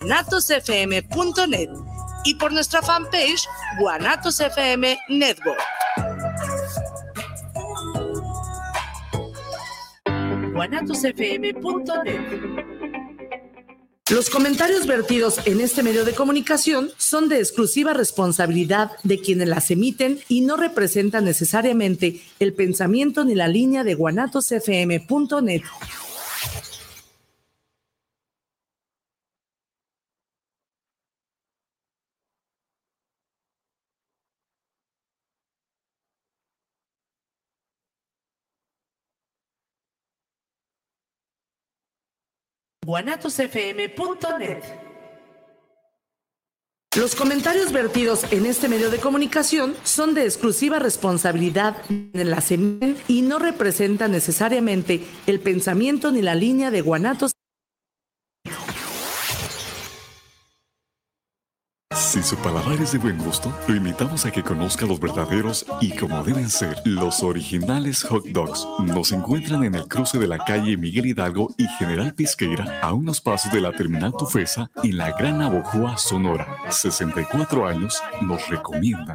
guanatosfm.net y por nuestra fanpage Guanatos FM Network. guanatosfm.net Los comentarios vertidos en este medio de comunicación son de exclusiva responsabilidad de quienes las emiten y no representan necesariamente el pensamiento ni la línea de guanatosfm.net. guanatosfm.net. Los comentarios vertidos en este medio de comunicación son de exclusiva responsabilidad de la SEMEN y no representan necesariamente el pensamiento ni la línea de Guanatos. Si su paladar es de buen gusto, lo invitamos a que conozca los verdaderos y como deben ser, los originales hot dogs. Nos encuentran en el cruce de la calle Miguel Hidalgo y General Pisqueira, a unos pasos de la terminal Tufesa, en la Gran Abojoa, Sonora. 64 años nos recomienda.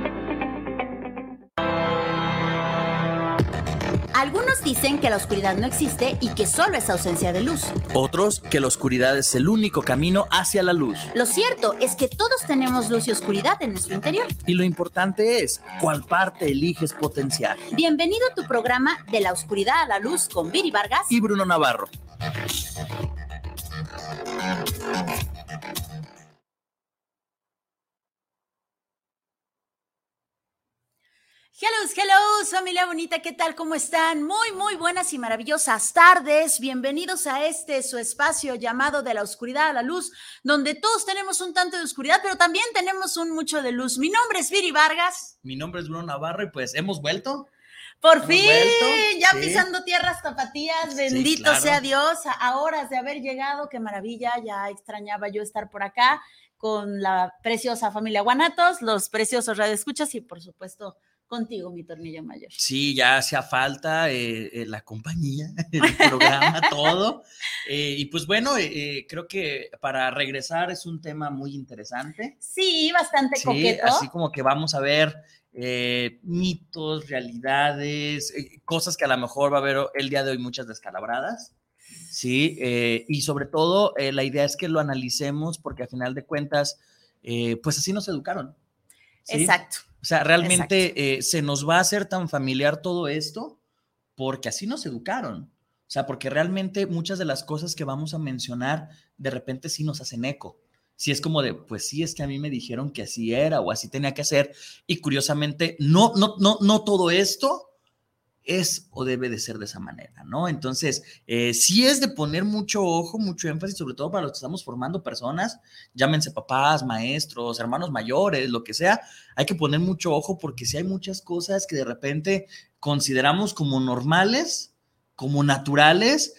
Algunos dicen que la oscuridad no existe y que solo es ausencia de luz. Otros que la oscuridad es el único camino hacia la luz. Lo cierto es que todos tenemos luz y oscuridad en nuestro interior. Y lo importante es cuál parte eliges potenciar. Bienvenido a tu programa De la oscuridad a la luz con Viri Vargas y Bruno Navarro. Hello, hello, familia bonita, ¿qué tal? ¿Cómo están? Muy, muy buenas y maravillosas tardes. Bienvenidos a este su espacio llamado de la oscuridad a la luz, donde todos tenemos un tanto de oscuridad, pero también tenemos un mucho de luz. Mi nombre es Viri Vargas. Mi nombre es Bruno Navarro y pues hemos vuelto. Por fin, ya pisando tierras tapatías, bendito sea Dios, a horas de haber llegado, qué maravilla, ya extrañaba yo estar por acá con la preciosa familia Guanatos, los preciosos radioescuchas y por supuesto contigo, mi tornillo mayor. Sí, ya hacía falta eh, eh, la compañía, el programa, todo. Eh, y pues bueno, creo que para regresar es un tema muy interesante. Sí, bastante sí, coqueto. Así como que vamos a ver mitos, realidades, cosas que a lo mejor va a haber el día de hoy muchas descalabradas. Sí, y sobre todo la idea es que lo analicemos porque a final de cuentas, pues así nos educaron. Exacto. O sea, realmente eh, se nos va a hacer tan familiar todo esto porque así nos educaron. O sea, porque realmente muchas de las cosas que vamos a mencionar de repente sí nos hacen eco. Si es como de, pues sí, es que a mí me dijeron que así era o así tenía que hacer. Y curiosamente, no, no, no, no todo esto es o debe de ser de esa manera, ¿no? Entonces, eh, sí es de poner mucho ojo, mucho énfasis, sobre todo para los que estamos formando personas, llámense papás, maestros, hermanos mayores, lo que sea, hay que poner mucho ojo porque si hay muchas cosas que de repente consideramos como normales, como naturales,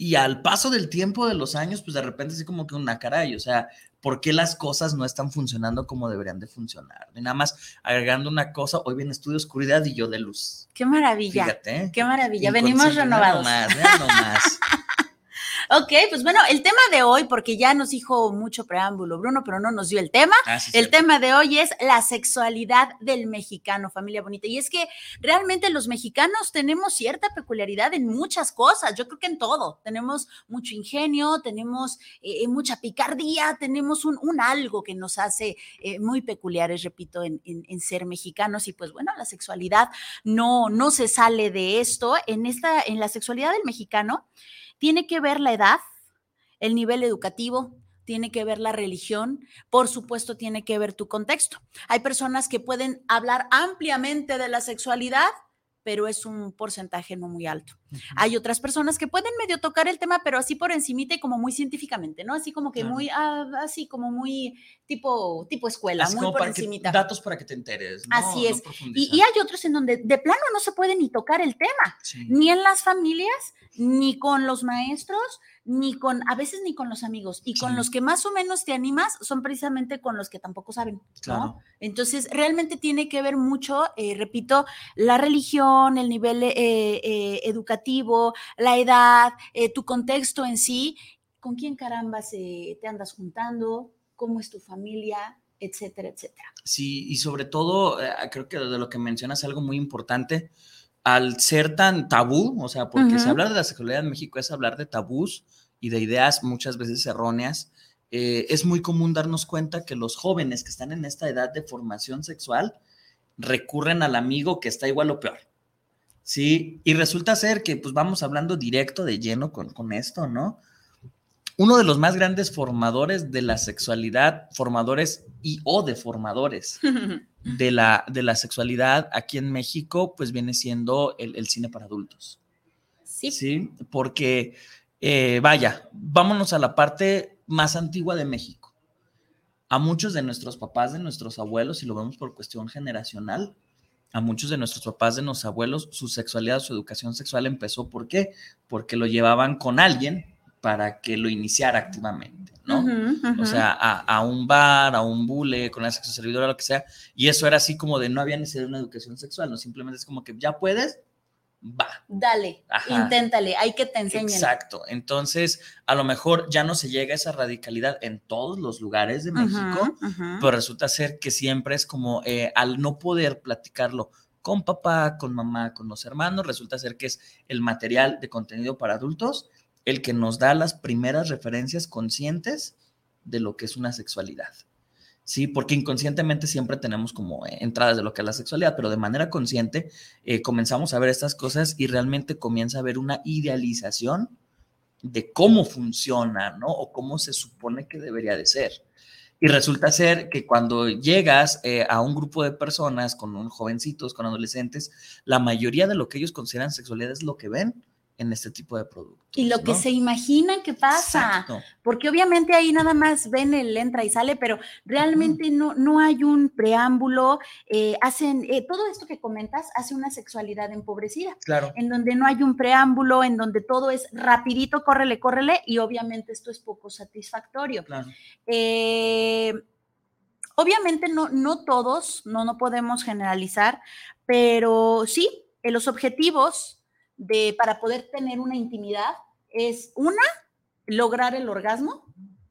y al paso del tiempo de los años, pues de repente así como que una caray, o sea, ¿por qué las cosas no están funcionando como deberían de funcionar? Y nada más agregando una cosa, hoy viene estudio oscuridad y yo de luz. Qué maravilla. Fíjate. Qué maravilla. Venimos renovados. Más, más. Ok, pues bueno, el tema de hoy, porque ya nos dijo mucho preámbulo Bruno, pero no nos dio el tema. Ah, el tema de hoy es la sexualidad del mexicano, familia bonita. Y es que realmente los mexicanos tenemos cierta peculiaridad en muchas cosas, yo creo que en todo. Tenemos mucho ingenio, tenemos eh, eh, mucha picardía, tenemos un, algo que nos hace eh, muy peculiares, repito, en, en, ser mexicanos. Y pues bueno, la sexualidad no, no se sale de esto. En, esta, en la sexualidad del mexicano, tiene que ver la edad, el nivel educativo, tiene que ver la religión, por supuesto tiene que ver tu contexto. Hay personas que pueden hablar ampliamente de la sexualidad, pero es un porcentaje no muy alto. Hay otras personas que pueden medio tocar el tema, pero así por encimita y como muy científicamente, ¿no? Así como que muy, ah, así como muy tipo, tipo escuela, muy por encimita. datos para que te enteres. así es. y, hay otros en donde de plano no se puede ni tocar el tema, ni en las familias, ni con los maestros, ni con, a veces ni con los amigos. Y con los que más o menos te animas son precisamente con los que tampoco saben. ¿no? Entonces, realmente tiene que ver mucho, eh, repito, la religión, el nivel eh, eh, educativo, la edad, tu contexto en sí, con quién caramba te andas juntando, cómo es tu familia, etcétera, etcétera. Sí, y sobre todo, creo que de lo que mencionas algo muy importante, al ser tan tabú, o sea, porque si hablar de la sexualidad en México es hablar de tabús y de ideas muchas veces erróneas, eh, es muy común darnos cuenta que los jóvenes que están en esta edad de formación sexual recurren al amigo que está igual o peor. Sí, y resulta ser que pues vamos hablando directo de lleno con, con esto, ¿no? Uno de los más grandes formadores de la sexualidad, formadores y o deformadores de la, de la sexualidad aquí en México, pues viene siendo el, cine para adultos. Sí. Sí, porque, eh, vaya, vámonos a la parte más antigua de México. A muchos de nuestros papás, de nuestros abuelos, si lo vemos por cuestión generacional, a muchos de nuestros papás, de nuestros abuelos, su sexualidad, su educación sexual empezó, ¿por qué? Porque lo llevaban con alguien para que lo iniciara activamente, ¿no? O sea, a, un bar, a un bule, con la sexo servidora, lo que sea. Y eso era así como de no había necesidad de una educación sexual, ¿no? Simplemente es como que ya puedes, va. Dale, inténtale, hay que te enseñen. Exacto. Entonces, a lo mejor ya no se llega a esa radicalidad en todos los lugares de México, pero resulta ser que siempre es como eh, al no poder platicarlo con papá, con mamá, con los hermanos, resulta ser que es el material de contenido para adultos el que nos da las primeras referencias conscientes de lo que es una sexualidad. Sí, porque inconscientemente siempre tenemos como eh, entradas de lo que es la sexualidad, pero de manera consciente eh, comenzamos a ver estas cosas y realmente comienza a haber una idealización de cómo funciona, ¿no? O cómo se supone que debería de ser. Y resulta ser que cuando llegas eh, a un grupo de personas con jovencitos, con adolescentes, la mayoría de lo que ellos consideran sexualidad es lo que ven en este tipo de productos. Y lo que se imaginan que pasa, porque obviamente ahí nada más ven el entra y sale, pero realmente no, no hay un preámbulo, eh, hacen, eh, todo esto que comentas hace una sexualidad empobrecida, claro. en donde no hay un preámbulo, en donde todo es rapidito, córrele, córrele, y obviamente esto es poco satisfactorio. Eh, obviamente no, no todos, no, no podemos generalizar, pero sí, en los objetivos de, para poder tener una intimidad es una, lograr el orgasmo,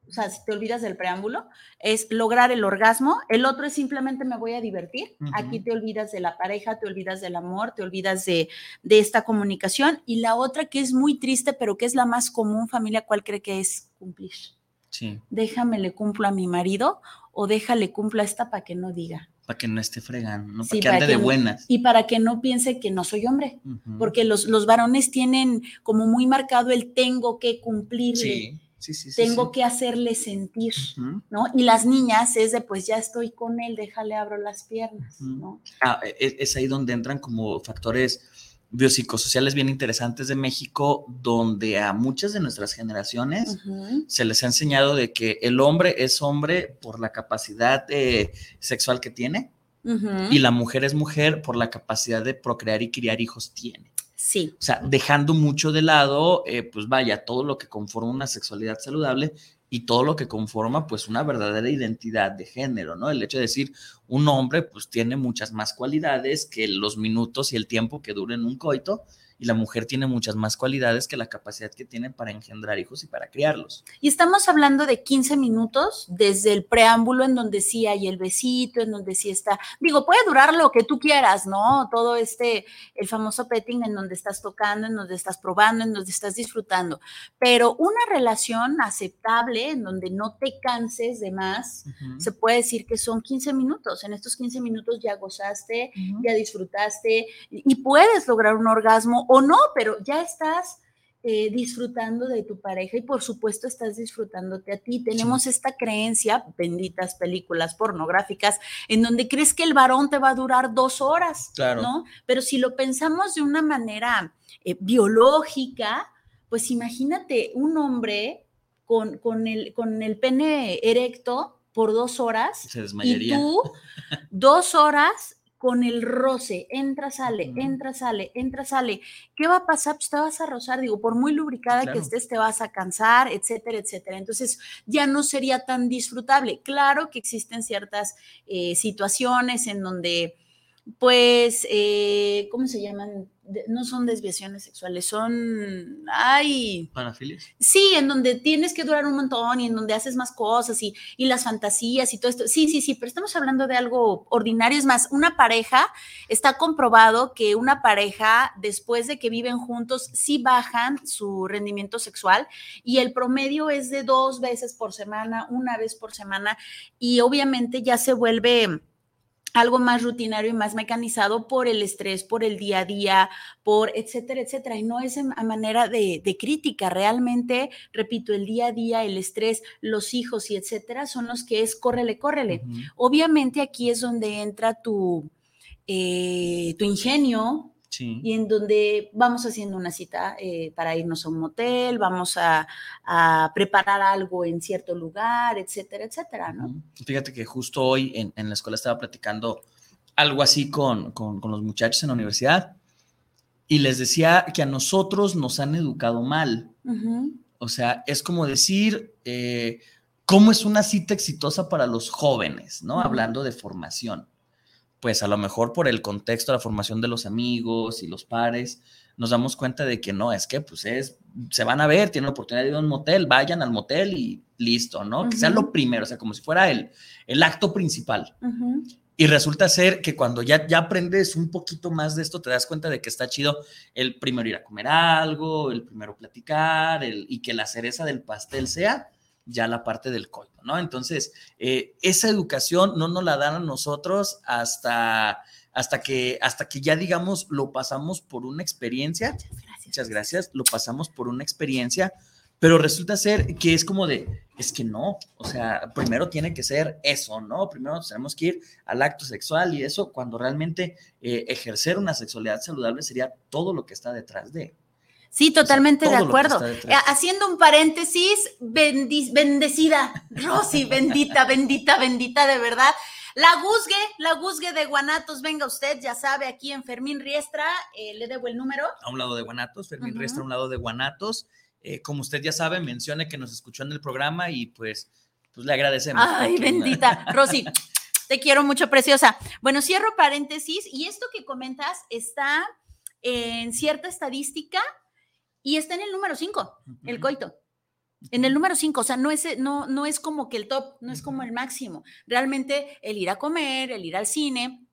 o sea, si te olvidas del preámbulo, es lograr el orgasmo. El otro es simplemente me voy a divertir. Aquí te olvidas de la pareja, te olvidas del amor, te olvidas de, de, esta comunicación. Y la otra que es muy triste, pero que es la más común, familia, ¿cuál cree que es cumplir? Sí. Déjame le cumplo a mi marido o déjale cumplo a esta para que no diga para que no esté fregando, ¿no? para que ande de buenas. Y para que no piense que no soy hombre, porque los, los, varones tienen como muy marcado el tengo que cumplirle. Sí. Sí, sí, tengo que hacerle sentir, ¿no? Y las niñas es de, pues ya estoy con él, déjale abro las piernas, ¿no? Ah, e, e, es ahí donde entran como factores biopsicosociales bien interesantes de México, donde a muchas de nuestras generaciones se les ha enseñado de que el hombre es hombre por la capacidad sexual que tiene y la mujer es mujer por la capacidad de procrear y criar hijos tiene. Sí. O sea, dejando mucho de lado, eh, pues vaya, todo lo que conforma una sexualidad saludable y todo lo que conforma pues una verdadera identidad de género, ¿no? El hecho de decir un hombre pues tiene muchas más cualidades que los minutos y el tiempo que duren un coito y la mujer tiene muchas más cualidades que la capacidad que tiene para engendrar hijos y para criarlos. Y estamos hablando de 15 minutos desde el preámbulo en donde sí hay el besito, en donde sí está, digo, puede durar lo que tú quieras, ¿no? Todo este, el famoso petting en donde estás tocando, en donde estás probando, en donde estás disfrutando, pero una relación aceptable en donde no te canses de más, se puede decir que son 15 minutos. En estos 15 minutos ya gozaste, ya disfrutaste y puedes lograr un orgasmo o no, pero ya estás eh, disfrutando de tu pareja y por supuesto estás disfrutándote a ti. Tenemos esta creencia, benditas películas pornográficas, en donde crees que el varón te va a durar dos horas, Claro. ¿no? Pero si lo pensamos de una manera eh, biológica, pues imagínate un hombre con, con, el, con el pene erecto por dos horas Se y tú dos horas con el roce, entra, sale, entra, sale, entra, sale. ¿Qué va a pasar? Pues te vas a rozar, digo, por muy lubricada Claro. que estés, te vas a cansar, etcétera, etcétera. Entonces ya no sería tan disfrutable. Claro que existen ciertas eh, situaciones en donde, pues, eh, ¿cómo se llaman? De- no son desviaciones sexuales, son, ay, Panafilias. Sí, en donde tienes que durar un montón y en donde haces más cosas y, y las fantasías y todo esto. Sí, sí, sí, pero estamos hablando de algo ordinario. Es más, una pareja, está comprobado que una pareja, después de que viven juntos, sí bajan su rendimiento sexual y el promedio es de dos veces por semana, una vez por semana y obviamente ya se vuelve algo más rutinario y más mecanizado por el estrés, por el día a día, por etcétera, etcétera. Y no es a manera de, de crítica, realmente, repito, el día a día, el estrés, los hijos y etcétera son los que es córrele, córrele. Obviamente aquí es donde entra tu, eh, tu ingenio Sí. y en donde vamos haciendo una cita eh, para irnos a un motel, vamos a, a preparar algo en cierto lugar, etcétera, etcétera, ¿no? Fíjate que justo hoy en, en la escuela estaba platicando algo así con, con- con los muchachos en la universidad y les decía que a nosotros nos han educado mal. O sea, es como decir, eh, ¿cómo es una cita exitosa para los jóvenes? ¿No? Hablando de formación. Pues a lo mejor por el contexto, la formación de los amigos y los pares, nos damos cuenta de que no, es que pues es, se van a ver, tienen la oportunidad de ir a un motel, vayan al motel y listo, ¿no? Que sea lo primero, o sea, como si fuera el, el acto principal. Y resulta ser que cuando ya, ya aprendes un poquito más de esto, te das cuenta de que está chido el primero ir a comer algo, el primero platicar, el, y que la cereza del pastel sea ya la parte del coito, ¿no? Entonces, eh, esa educación no nos la dan a nosotros hasta, hasta, que, hasta que ya, digamos, lo pasamos por una experiencia Gracias. muchas gracias, lo pasamos por una experiencia, pero resulta ser que es como de, es que no, o sea, primero tiene que ser eso, ¿no? Primero tenemos que ir al acto sexual y eso, cuando realmente eh, ejercer una sexualidad saludable sería todo lo que está detrás de. Sí, totalmente de acuerdo. Eh, Haciendo un paréntesis, bendecida, Rosy, bendita, bendita, bendita, de verdad. La Guzgue, la Guzgue de Guanatos, venga usted, ya sabe, aquí en Fermín Riestra, eh, le debo el número. A un lado de Guanatos, Fermín. Riestra a un lado de Guanatos. Eh, como usted ya sabe, mencione que nos escuchó en el programa y pues, pues le agradecemos. Ay, bendita, Rosy. Te quiero mucho, preciosa. Bueno, cierro paréntesis y esto que comentas está en cierta estadística y está en el número 5, el coito. En el número 5, o sea, no es, no, no es como que el top, no es como el máximo. Realmente el ir a comer, el ir al cine,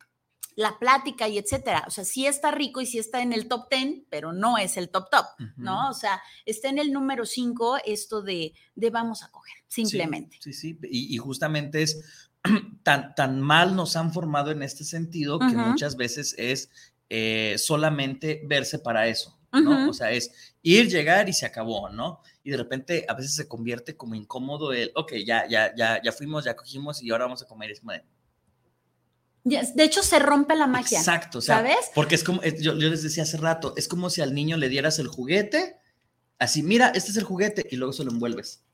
la plática y etcétera. O sea, sí está rico y sí está en el top 10, pero no es el top top, ¿no? O sea, está en el número 5 esto de, de vamos a coger, simplemente. Sí, sí, sí. Y, y justamente es tan, tan mal nos han formado en este sentido que muchas veces es eh, solamente verse para eso, O sea, es ir, llegar y se acabó, ¿no? Y de repente a veces se convierte como incómodo el, ok, ya, ya, ya, ya fuimos, ya cogimos y ahora vamos a comer. Es como de, De hecho, se rompe la magia. Exacto, o sea, ¿sabes? porque es como, yo, yo les decía hace rato, es como si al niño le dieras el juguete, así, mira, este es el juguete, y luego se lo envuelves.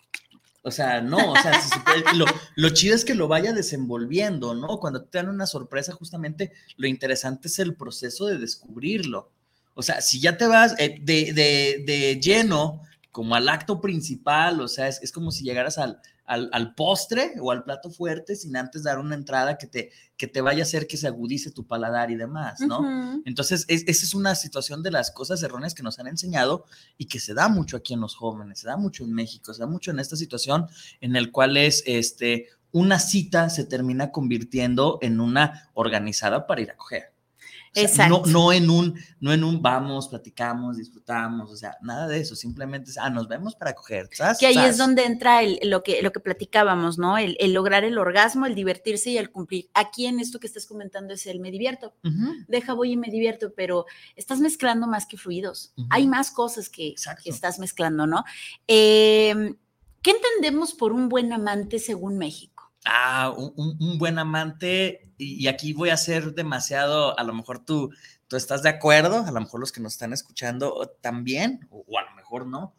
O sea, no, o sea, se lo, lo chido es que lo vaya desenvolviendo, ¿no? Cuando te dan una sorpresa, justamente lo interesante es el proceso de descubrirlo. O sea, si ya te vas eh, de, de- de lleno como al acto principal, o sea, es, es como si llegaras al, al, al postre o al plato fuerte sin antes dar una entrada que te, que te vaya a hacer que se agudice tu paladar y demás, ¿no? Entonces, es- esa es una situación de las cosas erróneas que nos han enseñado y que se da mucho aquí en los jóvenes, se da mucho en México, se da mucho en esta situación en el cual es, este, una cita se termina convirtiendo en una organizada para ir a coger. Exacto. No, no, en un, no en un vamos, platicamos, disfrutamos, o sea, nada de eso, simplemente es, ah, nos vemos para coger. ¿sabes? Que ahí es donde entra el, lo, que, lo que platicábamos, ¿no? El, el, lograr el orgasmo, el divertirse y el cumplir. Aquí en esto que estás comentando es el me divierto. Uh -huh. Deja, voy y me divierto, pero estás mezclando más que fluidos. Uh -huh. Hay más cosas que, que, estás mezclando, ¿no? Eh, ¿Qué entendemos por un buen amante según México? Ah, un, un, buen amante, y aquí voy a ser demasiado, a lo mejor tú, tú estás de acuerdo, a lo mejor los que nos están escuchando también, o, o a lo mejor no,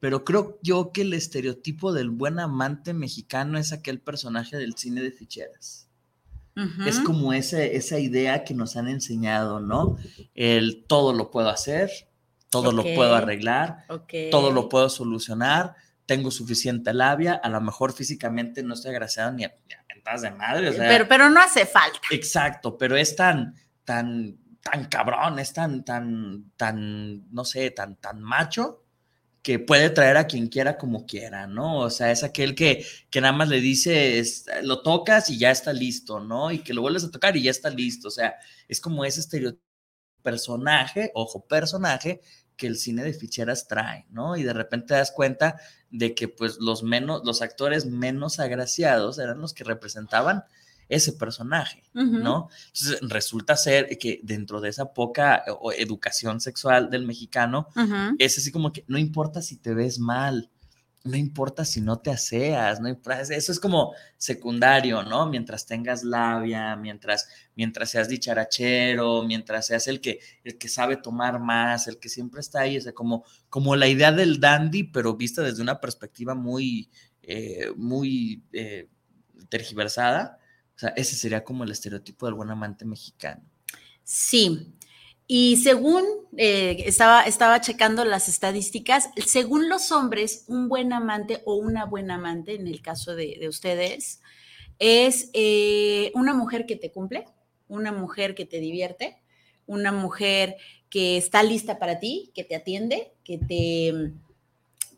pero creo yo que el estereotipo del buen amante mexicano es aquel personaje del cine de ficheras. Uh -huh. Es como ese, esa idea que nos han enseñado, ¿no? El todo lo puedo hacer, todo okay. lo puedo arreglar, okay. todo lo puedo solucionar, tengo suficiente labia, a lo mejor físicamente no estoy agraciado ni a, mentadas de madre. O sea, pero, pero no hace falta. Exacto, pero es tan, tan, tan cabrón, es tan, tan, tan, no sé, tan, tan macho que puede traer a quien quiera como quiera, ¿no? O sea, es aquel que, que nada más le dices, lo tocas y ya está listo, ¿no? Y que lo vuelves a tocar y ya está listo. O sea, es como ese estereotipo personaje, ojo, personaje que el cine de ficheras trae, ¿no? Y de repente te das cuenta de que pues los menos, los actores menos agraciados eran los que representaban ese personaje, uh -huh. ¿no? Entonces resulta ser que dentro de esa poca educación sexual del mexicano, uh -huh. es así como que no importa si te ves mal, no importa si no te aseas, no importa, eso es como secundario, ¿no? Mientras tengas labia, mientras, mientras seas dicharachero, mientras seas el que, el que sabe tomar más, el que siempre está ahí, o sea, como, como la idea del dandy, pero vista desde una perspectiva muy, eh, muy eh, tergiversada. O sea, ese sería como el estereotipo del buen amante mexicano. Sí, y según eh, estaba, estaba checando las estadísticas, según los hombres, un buen amante o una buena amante, en el caso de, de ustedes, es eh, una mujer que te cumple, una mujer que te divierte, una mujer que está lista para ti, que te atiende, que te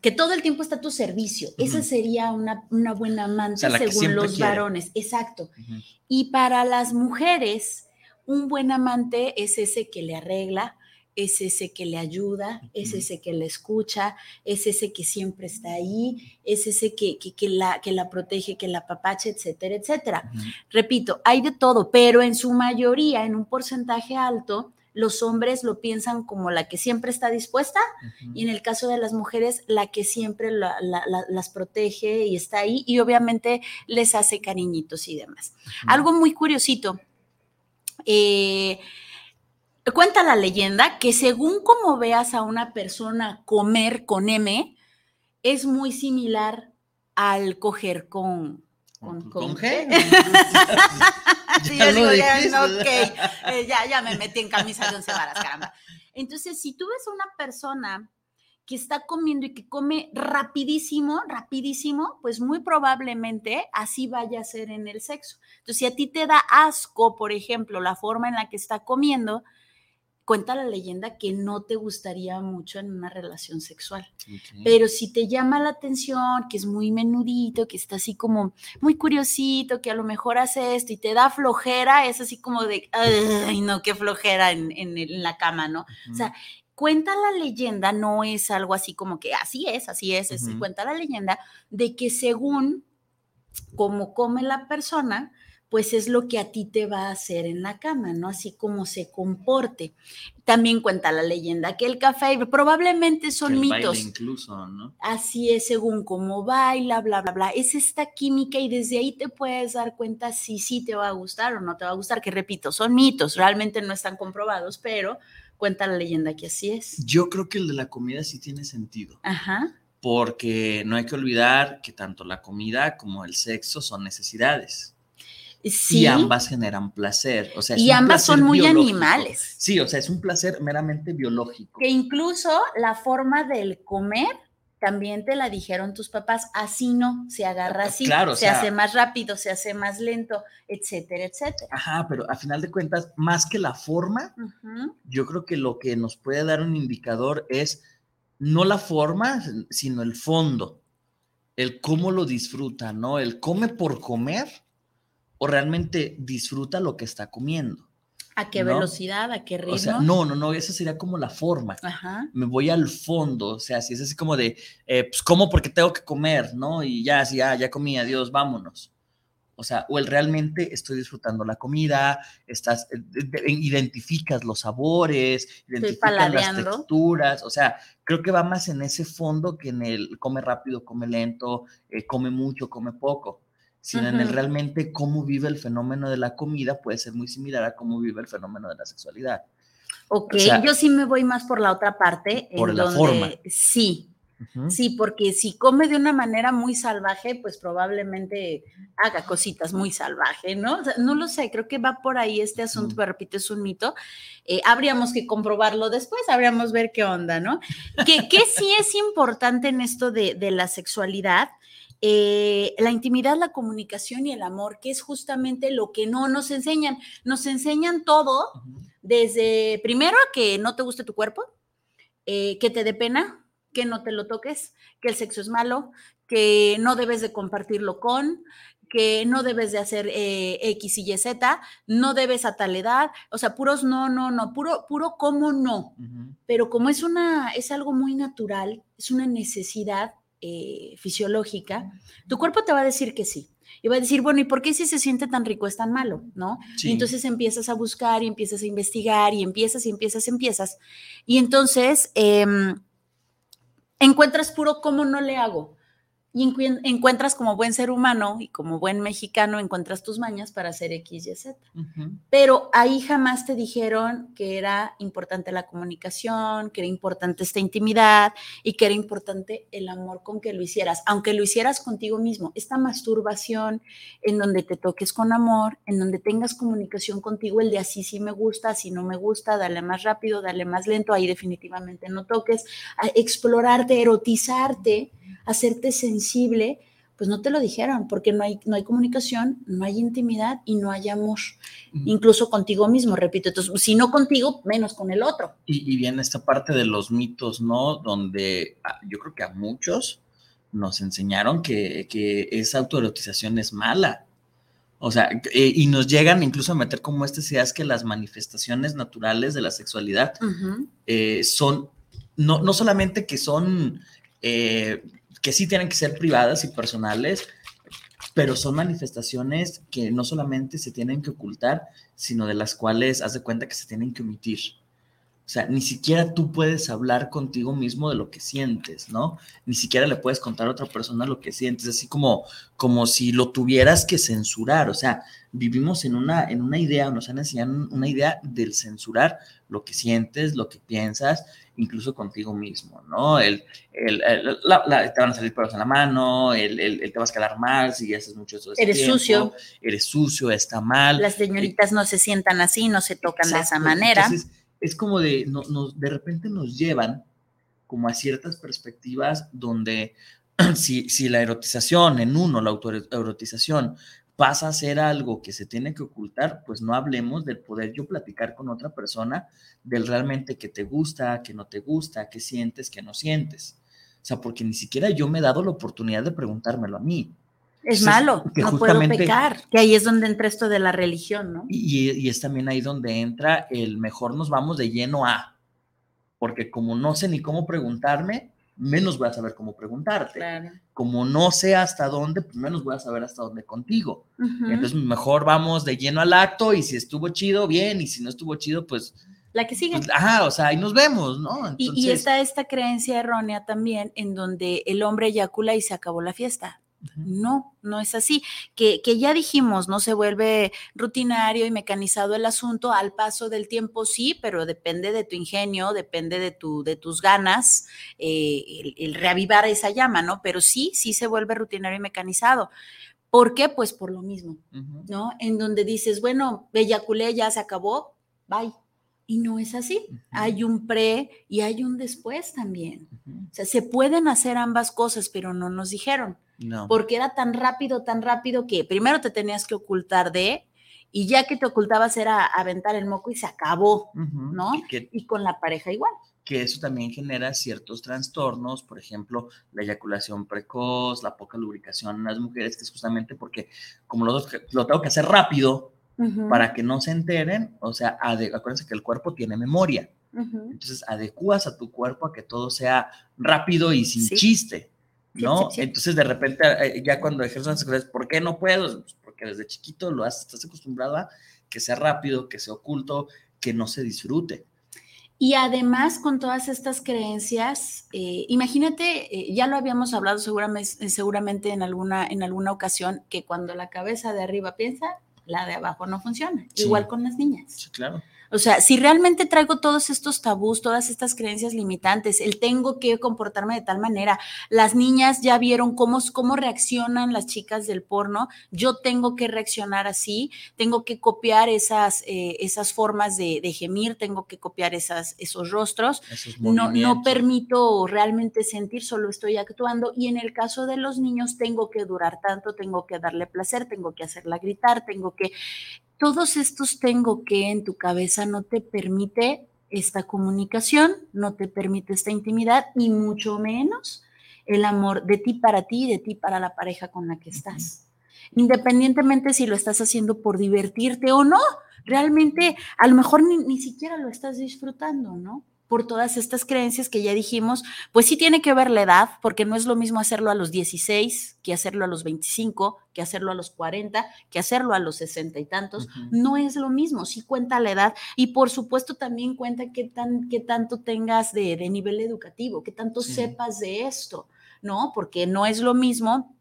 que todo el tiempo está a tu servicio. Uh -huh. Esa sería una, una buena amante o sea, según los quiere. varones. Exacto. Uh -huh. Y para las mujeres, un buen amante es ese que le arregla, es ese que le ayuda, es ese que le escucha, es ese que siempre está ahí, es ese que, que, que la, que la protege, que la apapacha, etcétera, etcétera. Uh -huh. Repito, hay de todo, pero en su mayoría, en un porcentaje alto, los hombres lo piensan como la que siempre está dispuesta uh -huh. y en el caso de las mujeres, la que siempre la, la, la, las protege y está ahí y obviamente les hace cariñitos y demás. Uh -huh. Algo muy curiosito. Eh, cuenta la leyenda que según como veas a una persona comer con M, es muy similar al coger con, con, con, G. sí, yo digo, ya, ok, eh, ya, ya me metí en camisa de once varas, caramba. Entonces, si tú ves a una persona que está comiendo y que come rapidísimo, rapidísimo, pues muy probablemente así vaya a ser en el sexo. Entonces, si a ti te da asco, por ejemplo, la forma en la que está comiendo, cuenta la leyenda que no te gustaría mucho en una relación sexual. Okay. Pero si te llama la atención, que es muy menudito, que está así como muy curiosito, que a lo mejor hace esto y te da flojera, es así como de, ay, no, qué flojera en, en, en la cama, ¿no? Uh -huh. O sea, cuenta la leyenda, no es algo así como que así es, así es, es uh -huh. cuenta la leyenda de que según cómo come la persona, pues es lo que a ti te va a hacer en la cama, ¿no? Así como se comporte. También cuenta la leyenda que el café probablemente son el mitos. Baile incluso, ¿no? Así es, según cómo baila, bla, bla, bla. Es esta química y desde ahí te puedes dar cuenta si sí te va a gustar o no te va a gustar, que repito, son mitos, realmente no están comprobados, pero cuenta la leyenda que así es. Yo creo que el de la comida sí tiene sentido. Ajá. Porque no hay que olvidar que tanto la comida como el sexo son necesidades. Sí. Y ambas generan placer. O sea, y ambas son muy biológico. animales. Sí, o sea, es un placer meramente biológico. Que incluso la forma del comer también te la dijeron tus papás, así no, se agarra así, claro, se sea, hace más rápido, se hace más lento, etcétera, etcétera. Ajá, pero a final de cuentas, más que la forma, uh -huh. yo creo que lo que nos puede dar un indicador es no la forma, sino el fondo, el cómo lo disfruta, ¿no? El come por comer o realmente disfruta lo que está comiendo. ¿A qué ¿no? velocidad? ¿A qué ritmo? O sea, no, no, no, esa sería como la forma. Ajá. Me voy al fondo, o sea, si es así como de, eh, pues como porque tengo que comer, ¿no? Y ya, sí, ya, ya comí, adiós, vámonos. O sea, o el realmente estoy disfrutando la comida, estás, eh, de- identificas los sabores, identificas las texturas, o sea, creo que va más en ese fondo que en el come rápido, come lento, eh, come mucho, come poco, sino en el realmente cómo vive el fenómeno de la comida puede ser muy similar a cómo vive el fenómeno de la sexualidad. Ok, O sea, yo sí me voy más por la otra parte. por en la donde, forma. Sí, Ujú. sí, porque si come de una manera muy salvaje, pues probablemente haga cositas muy salvaje, ¿no? O sea, no lo sé, creo que va por ahí este asunto, Ujú. pero repito, es un mito. Eh, habríamos que comprobarlo después, habríamos ver qué onda, ¿no? Que, que sí es importante en esto de, de la sexualidad. Eh, la intimidad, la comunicación y el amor, que es justamente lo que no nos enseñan. Nos enseñan todo, desde primero que no te guste tu cuerpo, eh, que te dé pena, que no te lo toques, que el sexo es malo, que no debes de compartirlo con, que no debes de hacer eh, X y Y, Z, no debes a tal edad, o sea, puros no, no, no, puro, puro cómo no. Pero como es una, es algo muy natural, es una necesidad eh, fisiológica, tu cuerpo te va a decir que sí. Y va a decir, bueno, ¿y por qué si se siente tan rico es tan malo? ¿No? Sí. Y entonces empiezas a buscar y empiezas a investigar y empiezas y empiezas, empiezas. Y entonces em, encuentras puro cómo no le hago. Y encuen- encuentras como buen ser humano y como buen mexicano, encuentras tus mañas para hacer X, Y, Z. Pero ahí jamás te dijeron que era importante la comunicación, que era importante esta intimidad y que era importante el amor con que lo hicieras, aunque lo hicieras contigo mismo. Esta masturbación en donde te toques con amor, en donde tengas comunicación contigo, el de así sí me gusta, así no me gusta, dale más rápido, dale más lento, ahí definitivamente no toques, explorarte, erotizarte, hacerte sensible, pues no te lo dijeron, porque no hay, no hay comunicación, no hay intimidad y no hay amor incluso contigo mismo, repito. Entonces, si no contigo, menos con el otro. Y, y viene esta parte de los mitos, ¿no? Donde ah, yo creo que a muchos nos enseñaron que, que esa autoerotización es mala. O sea, eh, y nos llegan incluso a meter como estas ideas que las manifestaciones naturales de la sexualidad eh, son, no, no solamente que son, eh, que sí tienen que ser privadas y personales, pero son manifestaciones que no solamente se tienen que ocultar, sino de las cuales haz de cuenta que se tienen que omitir. O sea, ni siquiera tú puedes hablar contigo mismo de lo que sientes, ¿no? Ni siquiera le puedes contar a otra persona lo que sientes, así como, como si lo tuvieras que censurar. O sea, vivimos en una, en una idea, nos han enseñado una idea del censurar lo que sientes, lo que piensas, incluso contigo mismo, ¿no? El, el, el- la- la- te van a salir pelos en la mano, el, el- te vas a quedar mal si haces mucho eso. Eres tiempo, sucio. Eres sucio, está mal. Las señoritas no se sientan así, no se tocan de esa manera. Entonces, es como de, no- nos- de repente nos llevan como a ciertas perspectivas donde si, si la erotización en uno, la autoerotización, pasa a ser algo que se tiene que ocultar, pues no hablemos del poder yo platicar con otra persona del realmente que te gusta, que no te gusta, que sientes, que no sientes. O sea, porque ni siquiera yo me he dado la oportunidad de preguntármelo a mí. Es Entonces, malo, que no puedo pecar. Que ahí es donde entra esto de la religión, ¿no? Y, y es también ahí donde entra el mejor nos vamos de lleno a, porque como no sé ni cómo preguntarme, menos voy a saber cómo preguntarte. Claro. Como no sé hasta dónde, pues menos voy a saber hasta dónde contigo. Entonces mejor vamos de lleno al acto y si estuvo chido, bien, y si no estuvo chido, pues, la que sigue. pues ajá, o sea, ahí nos vemos, ¿no? Y- y, está esta creencia errónea también en donde el hombre eyacula y se acabó la fiesta. No, no es así. Que, que ya dijimos, no se vuelve rutinario y mecanizado el asunto al paso del tiempo, sí, pero depende de tu ingenio, depende de, tu, de tus ganas, eh, el, el reavivar esa llama, ¿no? Pero sí, sí se vuelve rutinario y mecanizado. ¿Por qué? Pues por lo mismo. ¿no? En donde dices, bueno, eyaculé, ya se acabó, bye. Y no es así. Hay un pre y hay un después también. O sea, se pueden hacer ambas cosas, pero no nos dijeron No. porque era tan rápido, tan rápido que primero te tenías que ocultar de, y ya que te ocultabas era aventar el moco y se acabó. ¿no? Que- y con la pareja igual. que eso también genera ciertos trastornos, por ejemplo, la eyaculación precoz, la poca lubricación en las mujeres, que es justamente porque como lo, lo tengo que hacer rápido, para que no se enteren, o sea, acuérdense que el cuerpo tiene memoria. Entonces, adecuas a tu cuerpo a que todo sea rápido y sin chiste, ¿no? Entonces, de repente, eh, ya cuando ejerces una sexualidad, ¿por qué no puedo? Pues porque desde chiquito lo has, estás acostumbrado a que sea rápido, que sea oculto, que no se disfrute. Y además, con todas estas creencias, eh, imagínate, eh, ya lo habíamos hablado seguramente, seguramente en, alguna, en alguna ocasión, que cuando la cabeza de arriba piensa, la de abajo no funciona. Igual con las niñas. Sí, claro. O sea, si realmente traigo todos estos tabús, todas estas creencias limitantes, el tengo que comportarme de tal manera, las niñas ya vieron cómo, cómo reaccionan las chicas del porno, yo tengo que reaccionar así, tengo que copiar esas, eh, esas formas de, gemir, tengo que copiar esas, esos rostros, no, no permito realmente sentir, solo estoy actuando y en el caso de los niños tengo que durar tanto, tengo que darle placer, tengo que hacerla gritar, tengo que todos estos tengo que en tu cabeza no te permite esta comunicación, no te permite esta intimidad y mucho menos el amor de ti para ti y de ti para la pareja con la que estás. Independientemente si lo estás haciendo por divertirte o no, realmente a lo mejor ni, ni siquiera lo estás disfrutando, ¿no? Por todas estas creencias que ya dijimos, pues sí tiene que ver la edad, porque no es lo mismo hacerlo a los 16 que hacerlo a los 25, que hacerlo a los 40, que hacerlo a los 60 y tantos. No es lo mismo, sí cuenta la edad y por supuesto también cuenta qué, tan, qué tanto tengas de, nivel educativo, qué tanto sepas de esto, ¿no? Porque no es lo mismo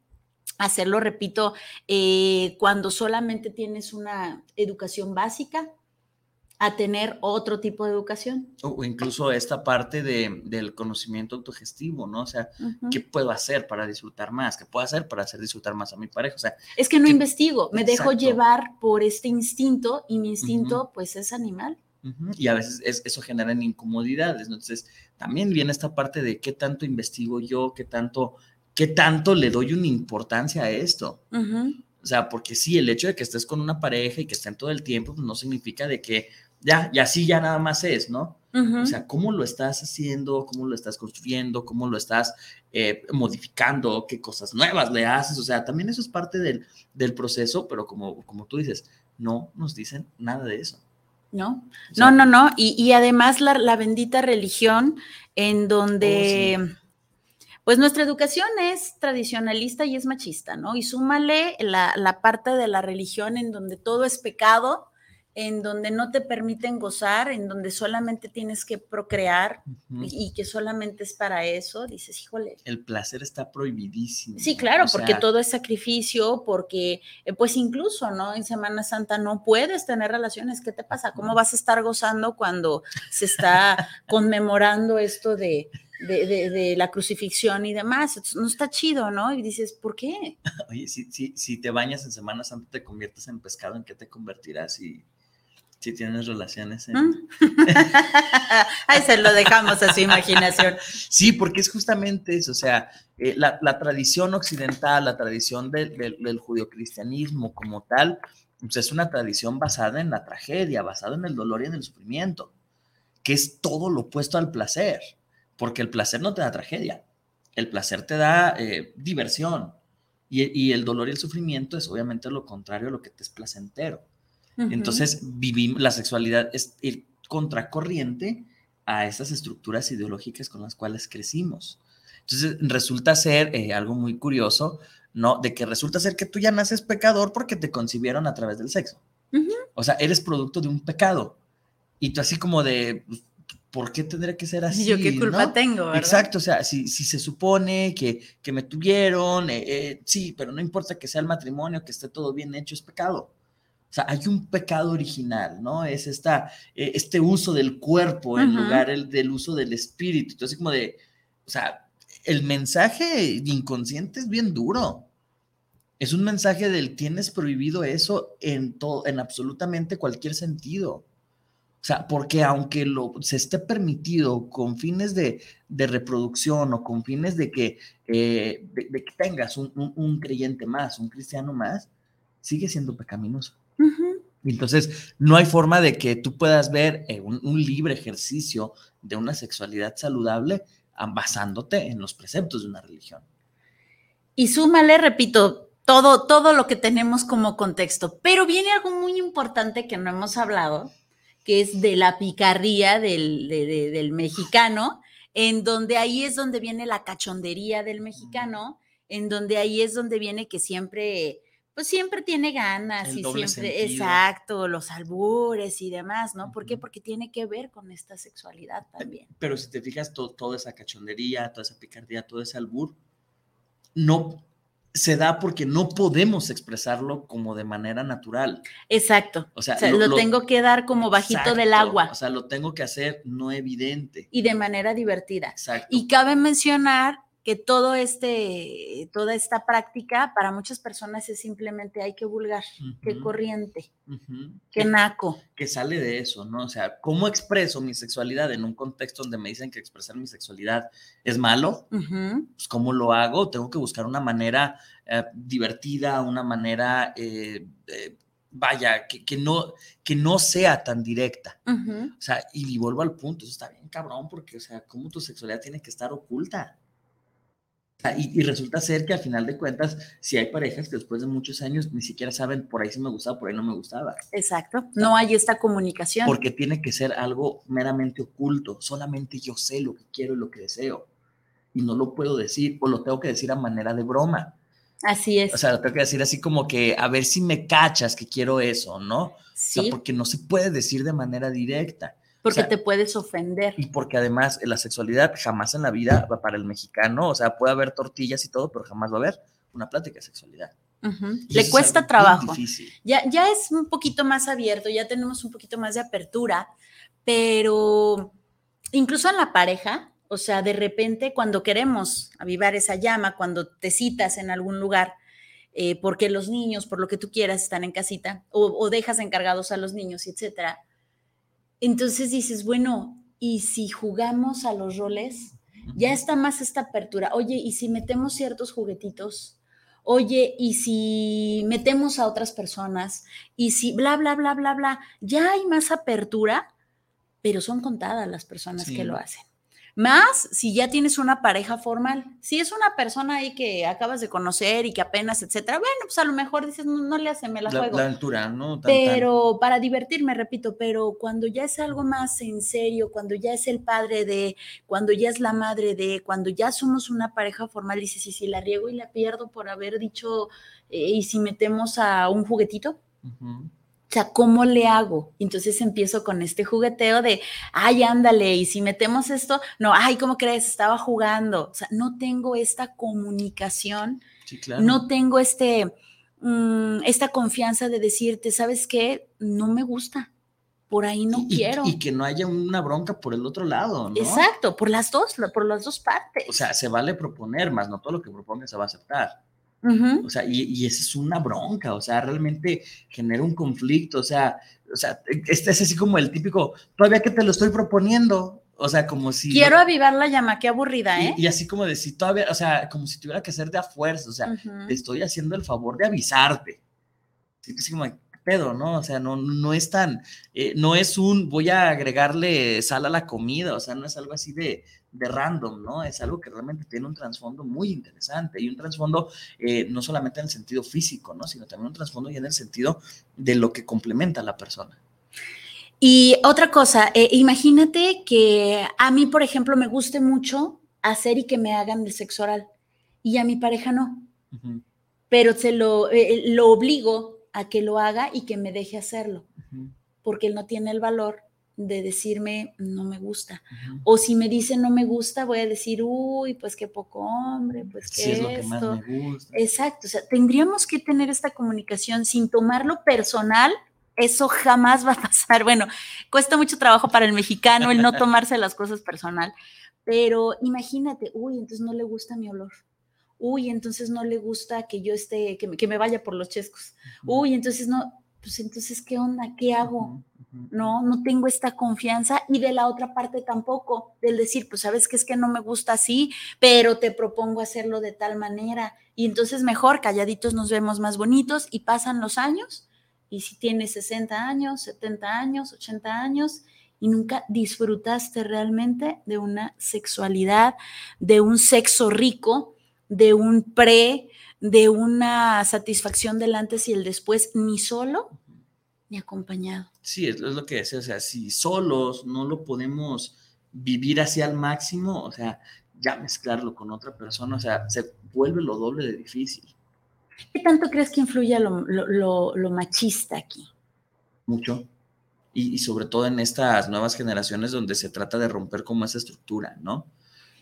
hacerlo, repito, eh, cuando solamente tienes una educación básica, a tener otro tipo de educación. O incluso esta parte de, del conocimiento autogestivo, ¿no? O sea, ¿qué puedo hacer para disfrutar más? ¿Qué puedo hacer para hacer disfrutar más a mi pareja? O sea, es que no investigo, me dejo llevar por este instinto y mi instinto pues es animal. Y a veces eso genera incomodidades, ¿no? Entonces, también viene esta parte de qué tanto investigo yo, qué tanto, qué tanto le doy una importancia a esto. O sea, porque sí, el hecho de que estés con una pareja y que estén todo el tiempo, pues no significa de que ya, y así ya nada más es, ¿no? O sea, cómo lo estás haciendo, cómo lo estás construyendo, cómo lo estás eh, modificando, qué cosas nuevas le haces, o sea, también eso es parte del, del proceso, pero como, como tú dices, no nos dicen nada de eso. No, no, no, no, y, y además la, la, bendita religión en donde... Oh, pues nuestra educación es tradicionalista y es machista, ¿no? Y súmale la, la, parte de la religión en donde todo es pecado, en donde no te permiten gozar, en donde solamente tienes que procrear y que solamente es para eso, dices, híjole. El placer está prohibidísimo. Sí, claro, porque todo es sacrificio, porque eh, pues incluso, ¿no? En Semana Santa no puedes tener relaciones, ¿qué te pasa? ¿Cómo vas a estar gozando cuando se está conmemorando esto de, de, la crucifixión y demás. no está chido, ¿no? Y dices, ¿por qué? Oye, si, si, si te bañas en Semana Santa, te conviertes en pescado, ¿en qué te convertirás? Y si tienes relaciones. ¿eh? Ahí se lo dejamos a su imaginación. Sí, porque es justamente eso, o sea, eh, la, tradición occidental, la tradición del, del, judio-cristianismo como tal, pues es una tradición basada en la tragedia, basada en el dolor y en el sufrimiento, que es todo lo opuesto al placer, porque el placer no te da tragedia, el placer te da eh, diversión, y, y el dolor y el sufrimiento es obviamente lo contrario a lo que te es placentero. Entonces, vivimos, la sexualidad es ir contracorriente a esas estructuras ideológicas con las cuales crecimos. Entonces, resulta ser eh, algo muy curioso, ¿no? De que resulta ser que tú ya naces pecador porque te concibieron a través del sexo. O sea, eres producto de un pecado. Y tú así como de, pues, ¿por qué tendría que ser así? Yo qué culpa tengo, ¿verdad? Exacto, o sea, si, si se supone que, que me tuvieron, eh, eh, sí, pero no importa que sea el matrimonio, que esté todo bien hecho, es pecado. O sea, hay un pecado original, ¿no? Es esta, eh, este uso del cuerpo en lugar del uso del espíritu. Entonces, como de, o sea, el mensaje inconsciente es bien duro. Es un mensaje del tienes prohibido eso en todo, en absolutamente cualquier sentido. O sea, porque aunque lo, se esté permitido con fines de, reproducción o con fines de que, eh, de, que tengas un, un creyente más, un cristiano más, sigue siendo pecaminoso. Entonces, no hay forma de que tú puedas ver eh, un, libre ejercicio de una sexualidad saludable basándote en los preceptos de una religión. Y súmale, repito, todo, todo lo que tenemos como contexto. Pero viene algo muy importante que no hemos hablado, que es de la picardía del, del mexicano, en donde ahí es donde viene la cachondería del mexicano, en donde ahí es donde viene que siempre, pues siempre tiene ganas El y siempre, sentido. exacto, los albures y demás, ¿no? ¿Por qué? Porque tiene que ver con esta sexualidad también. Pero si te fijas, to- toda esa cachondería, toda esa picardía, todo ese albur, no se da porque no podemos expresarlo como de manera natural. Exacto. O sea, O sea, lo- tengo que dar como bajito del agua O sea, lo tengo que hacer no evidente. y de manera divertida. Exacto. Y cabe mencionar que todo este, toda esta práctica para muchas personas es simplemente hay que vulgar, que Ujú, corriente, ujú. que naco. que sale de eso, ¿no? O sea, ¿cómo expreso mi sexualidad en un contexto donde me dicen que expresar mi sexualidad es malo? Pues, ¿cómo lo hago? Tengo que buscar una manera eh, divertida, una manera, eh, eh, vaya, que, que no, que no sea tan directa. O sea, y, vuelvo al punto, eso está bien cabrón, porque, o sea, ¿cómo tu sexualidad tiene que estar oculta? Y, y resulta ser que al final de cuentas, si hay parejas que después de muchos años ni siquiera saben por ahí sí me gustaba, por ahí no me gustaba. Exacto. No hay esta comunicación. Porque tiene que ser algo meramente oculto. Solamente yo sé lo que quiero y lo que deseo. Y no lo puedo decir, o lo tengo que decir a manera de broma. Así es. O sea, lo tengo que decir así como que a ver si me cachas que quiero eso, ¿no? O sea, sí, porque no se puede decir de manera directa. Porque o sea, te puedes ofender. Y porque además la sexualidad jamás en la vida va para el mexicano, o sea, puede haber tortillas y todo, pero jamás va a haber una plática de sexualidad. Le cuesta trabajo. Ya, ya es un poquito más abierto, ya tenemos un poquito más de apertura, pero incluso en la pareja, o sea, de repente cuando queremos avivar esa llama, cuando te citas en algún lugar, eh, porque los niños, por lo que tú quieras, están en casita, o, o dejas encargados a los niños, etcétera. Entonces dices, bueno, ¿y si jugamos a los roles? ya está más esta apertura. Oye, ¿y si metemos ciertos juguetitos? Oye, ¿y si metemos a otras personas? Y si bla, bla, bla, bla, bla. Ya hay más apertura, pero son contadas las personas Sí. que lo hacen. Más si ya tienes una pareja formal. Si es una persona ahí que acabas de conocer y que apenas, etcétera, bueno, pues a lo mejor dices, no, no le hace, me la La, juego. la altura, ¿no? Tan- tan- Pero para divertirme, repito, pero cuando ya es algo más en serio, cuando ya es el padre de, cuando ya es la madre de, cuando ya somos una pareja formal, dices, y si la riego y la pierdo por haber dicho, eh, y si metemos a un juguetito, Ujú. O sea, ¿cómo le hago? Entonces empiezo con este jugueteo de, ay, ándale, y si metemos esto, no, ay, ¿cómo crees? Estaba jugando. O sea, no tengo esta comunicación Sí, claro. no tengo este, mm, esta confianza de decirte, ¿sabes qué? No me gusta, por ahí no y- quiero. Y, que no haya una bronca por el otro lado, ¿no? Exacto, por las dos, por las dos partes. O sea, se vale proponer, más no todo lo que proponga se va a aceptar. O sea, y, y esa es una bronca, o sea, realmente genera un conflicto, o sea, o sea, este es así como el típico, todavía que te lo estoy proponiendo, o sea, como si... Quiero avivar la llama, qué aburrida, ¿eh? y, y así como de si todavía, o sea, como si tuviera que hacer de a fuerza, o sea, te estoy haciendo el favor de avisarte. Así, así como, ¿qué pedo, ¿no? O sea, no, no es tan, eh, no es un voy a agregarle sal a la comida, o sea, no es algo así de, de random, ¿no? Es algo que realmente tiene un trasfondo muy interesante y un trasfondo eh, no solamente en el sentido físico, ¿no? Sino también un trasfondo y en el sentido de lo que complementa a la persona. Y otra cosa, eh, imagínate que a mí, por ejemplo, me guste mucho hacer y que me hagan el sexo oral y a mi pareja no. Pero se lo, eh, lo obligo a que lo haga y que me deje hacerlo, porque él no tiene el valor de decirme no me gusta. O si me dice no me gusta, voy a decir, uy, pues qué poco hombre, pues qué Sí, es lo que más me gusta. Exacto, o sea, tendríamos que tener esta comunicación sin tomarlo personal. Eso jamás va a pasar. Bueno, cuesta mucho trabajo para el mexicano el no tomarse las cosas personal, pero imagínate, uy, entonces no le gusta mi olor. Uy, entonces no le gusta que yo esté, que me, que me vaya por los chescos. Uy, entonces no, pues entonces, ¿qué onda? ¿Qué hago? No, no tengo esta confianza y de la otra parte tampoco, del decir, pues sabes que es que no me gusta así, pero te propongo hacerlo de tal manera. Y entonces mejor, calladitos nos vemos más bonitos y pasan los años. Y si tienes 60 años, 70 años, 80 años y nunca disfrutaste realmente de una sexualidad, de un sexo rico, de un pre, de una satisfacción del antes y el después, ni solo ni acompañado. Sí, es, lo que decía, o sea, si solos no lo podemos vivir así al máximo, o sea, ya mezclarlo con otra persona, o sea, se vuelve lo doble de difícil. ¿Qué tanto crees que influye lo, lo- lo- lo machista aquí? Mucho. Y, y sobre todo en estas nuevas generaciones donde se trata de romper como esa estructura, ¿no?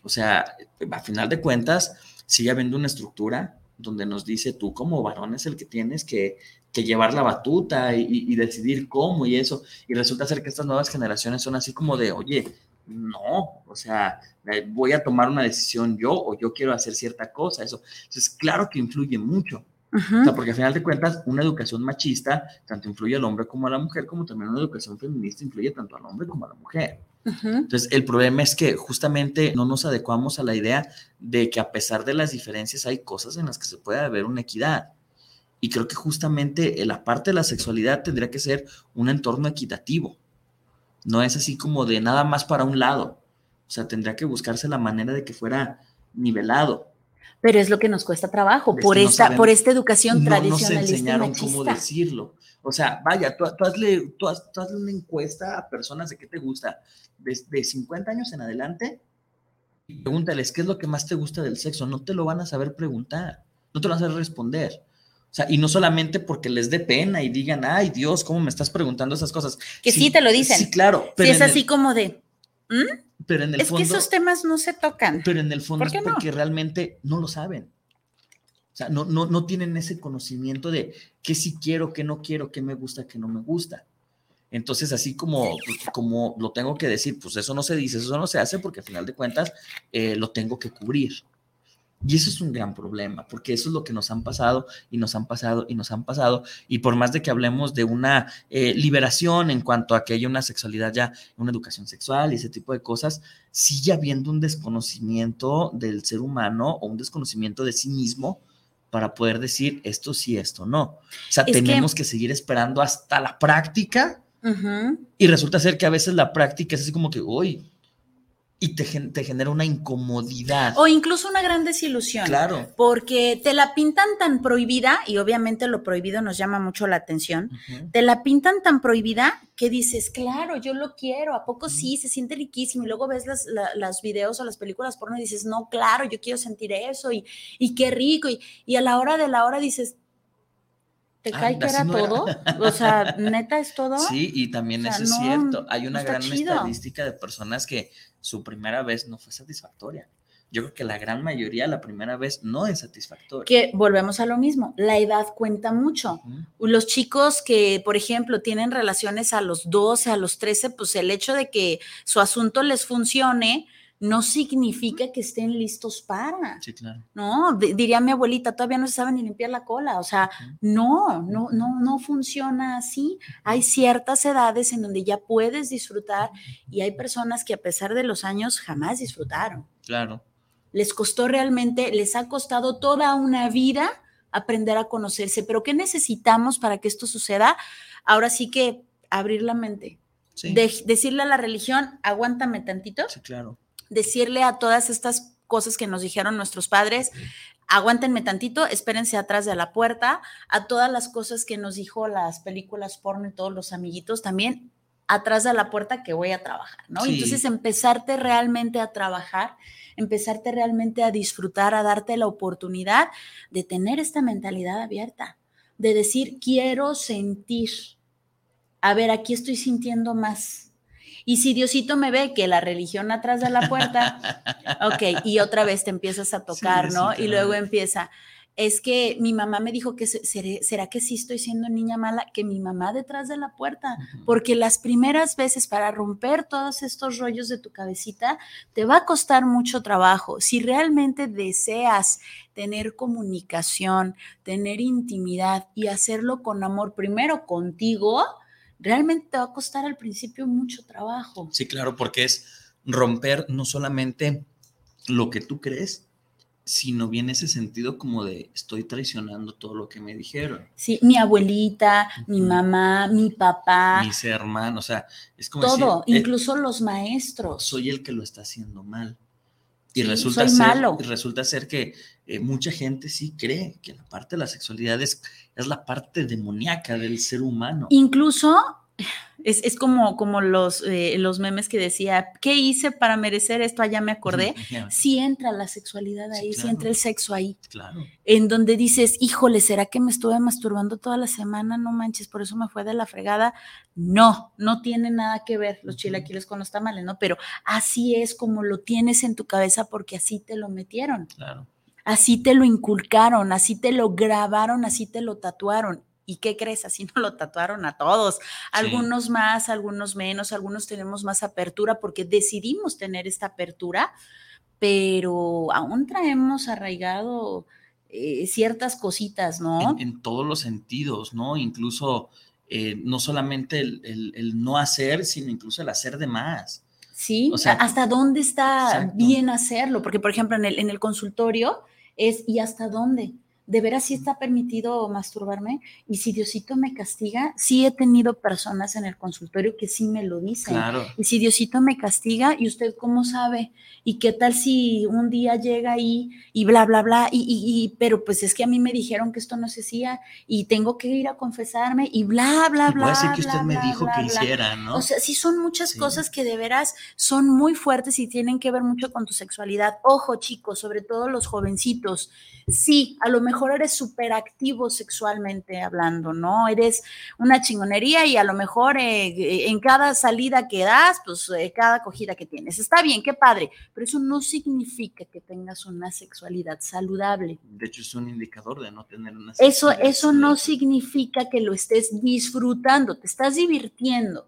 O sea, a final de cuentas, sigue habiendo una estructura donde nos dice tú como varón es el que tienes que, que llevar la batuta y, y- decidir cómo y eso. Y resulta ser que estas nuevas generaciones son así como de, oye, no, o sea, eh, voy a tomar una decisión yo o yo quiero hacer cierta cosa, eso. Entonces, claro que influye mucho. Ujú. O sea, porque al final de cuentas, una educación machista tanto influye al hombre como a la mujer, como también una educación feminista influye tanto al hombre como a la mujer. Ujú. Entonces, el problema es que justamente no nos adecuamos a la idea de que a pesar de las diferencias hay cosas en las que se puede haber una equidad. Y creo que justamente eh, la parte de la sexualidad tendría que ser un entorno equitativo. No es así como de nada más para un lado. O sea, tendría que buscarse la manera de que fuera nivelado. Pero es lo que nos cuesta trabajo Es por no esta, sabemos- por esta educación no nos tradicionalista y enseñaron cómo decirlo. O sea, vaya, tú, tú hazle, tú haz- tú hazle una encuesta a personas de qué te gusta, de, de 50 años en adelante, y pregúntales qué es lo que más te gusta del sexo. No te lo van a saber preguntar, no te lo van a saber responder. O sea, y no solamente porque les dé pena y digan, ay Dios, ¿cómo me estás preguntando esas cosas? Que sí te lo dicen. Sí, claro. Pero es el- así como de, "¿Mm? pero en el es fondo, que esos temas no se tocan. pero en el fondo ¿Por es no? porque realmente no lo saben. O sea, no, no, no tienen ese conocimiento de qué sí quiero, qué no quiero, qué me gusta, qué no me gusta. Entonces, así como, como lo tengo que decir, pues eso no se dice, eso no se hace porque al final de cuentas eh, lo tengo que cubrir. Y eso es un gran problema, porque eso es lo que nos han pasado y nos han pasado y nos han pasado. Y por más de que hablemos de una eh, liberación en cuanto a que haya una sexualidad ya, una educación sexual y ese tipo de cosas, sigue habiendo un desconocimiento del ser humano o un desconocimiento de sí mismo para poder decir esto sí, esto no. O sea, Es tenemos que seguir esperando hasta la práctica y resulta ser que a veces la práctica es así como que, uy, y te, te genera una incomodidad. O incluso una gran desilusión. Claro. Porque te la pintan tan prohibida, y obviamente lo prohibido nos llama mucho la atención, te la pintan tan prohibida que dices, claro, yo lo quiero, ¿a poco sí? Se siente riquísimo. Y luego ves las, la- las videos o las películas porno y dices, no, claro, yo quiero sentir eso y, y qué rico. Y, y a la hora de la hora dices, ¿te cae que era no era. todo? O sea, neta es todo. Sí, y también O sea, eso es no, cierto. Hay una no gran chido. estadística de personas que su primera vez no fue satisfactoria. Yo creo que la gran mayoría la primera vez no es satisfactoria. Que volvemos a lo mismo, la edad cuenta mucho. Los chicos que, por ejemplo, tienen relaciones a los 12, a los 13, pues el hecho de que su asunto les funcione no significa que estén listos para, Sí, claro. ¿no? D- diría mi abuelita, todavía no se sabe ni limpiar la cola, o sea, no, no, no, no funciona así. Hay ciertas edades en donde ya puedes disfrutar y hay personas que a pesar de los años jamás disfrutaron. Claro. Les costó realmente, les ha costado toda una vida aprender a conocerse, pero ¿qué necesitamos para que esto suceda? Ahora sí que abrir la mente, Sí, De- decirle a la religión, aguántame tantito, sí, claro. Decirle a todas estas cosas que nos dijeron nuestros padres, aguántenme tantito, espérense atrás de la puerta, a todas las cosas que nos dijo las películas porno y todos los amiguitos también, atrás de la puerta que voy a trabajar, ¿no? Sí. Entonces empezarte realmente a trabajar, empezarte realmente a disfrutar, a darte la oportunidad de tener esta mentalidad abierta, de decir, quiero sentir, a ver, aquí estoy sintiendo más. Y si Diosito me ve que la religión atrás de la puerta, ok, y otra vez te empiezas a tocar, Sí, ¿no? sí, y luego empieza, es que mi mamá me dijo que será que sí estoy siendo niña mala, que mi mamá detrás de la puerta, porque las primeras veces para romper todos estos rollos de tu cabecita te va a costar mucho trabajo. Si realmente deseas tener comunicación, tener intimidad y hacerlo con amor, primero contigo, realmente te va a costar al principio mucho trabajo. Sí, claro, porque es romper no solamente lo que tú crees, sino bien ese sentido como de estoy traicionando todo lo que me dijeron. Sí, mi abuelita, mi mamá, mi papá, Mis hermanos, o sea, es como todo, decir, eh, incluso los maestros. soy el que lo está haciendo mal. Y Sí, resulta, soy ser, malo. y resulta ser que eh, mucha gente sí cree que la parte de la sexualidad es, es la parte demoníaca del ser humano. Incluso es, es como, como los, eh, los memes que decía, ¿qué hice para merecer esto? Allá me acordé. Sí entra la sexualidad ahí, sí, claro. entra el sexo ahí, Claro. en donde dices, híjole, ¿será que me estuve masturbando toda la semana? No manches, por eso me fue de la fregada. No, no tiene nada que ver los Ujú. chilaquiles con los tamales, ¿no? Pero así es como lo tienes en tu cabeza porque así te lo metieron. Claro. Así te lo inculcaron, así te lo grabaron, así te lo tatuaron. ¿Y qué crees? Así nos lo tatuaron a todos. Algunos más, algunos menos, algunos tenemos más apertura porque decidimos tener esta apertura, pero aún traemos arraigado eh, ciertas cositas, ¿no? En, en todos los sentidos, ¿no? Incluso eh, no solamente el, el- el no hacer, sino incluso el hacer de más. Sí, o sea, hasta dónde está exacto. bien hacerlo, porque por ejemplo en el, en el consultorio es ¿y hasta dónde? ¿De veras sí está permitido masturbarme? Y si Diosito me castiga, sí he tenido personas en el consultorio que sí me lo dicen. Claro. Y si Diosito me castiga, ¿y usted cómo sabe? ¿Y qué tal si un día llega ahí y bla, bla, bla? Y, y- y- pero pues es que a mí me dijeron que esto no se hacía y tengo que ir a confesarme y bla, bla, Y bla. puede ser que bla, usted me dijo bla, que hiciera, ¿no? O sea, sí son muchas Sí. cosas que de veras son muy fuertes y tienen que ver mucho con tu sexualidad. Ojo, chicos, sobre todo los jovencitos. Sí, a lo mejor eres súper activo sexualmente hablando, ¿no? Eres una chingonería y a lo mejor eh, en cada salida que das, pues eh, cada acogida que tienes. Está bien, qué padre, pero eso no significa que tengas una sexualidad saludable. de hecho, es un indicador de no tener una Eso, sexualidad eso no saludable. significa que lo estés disfrutando, te estás divirtiendo.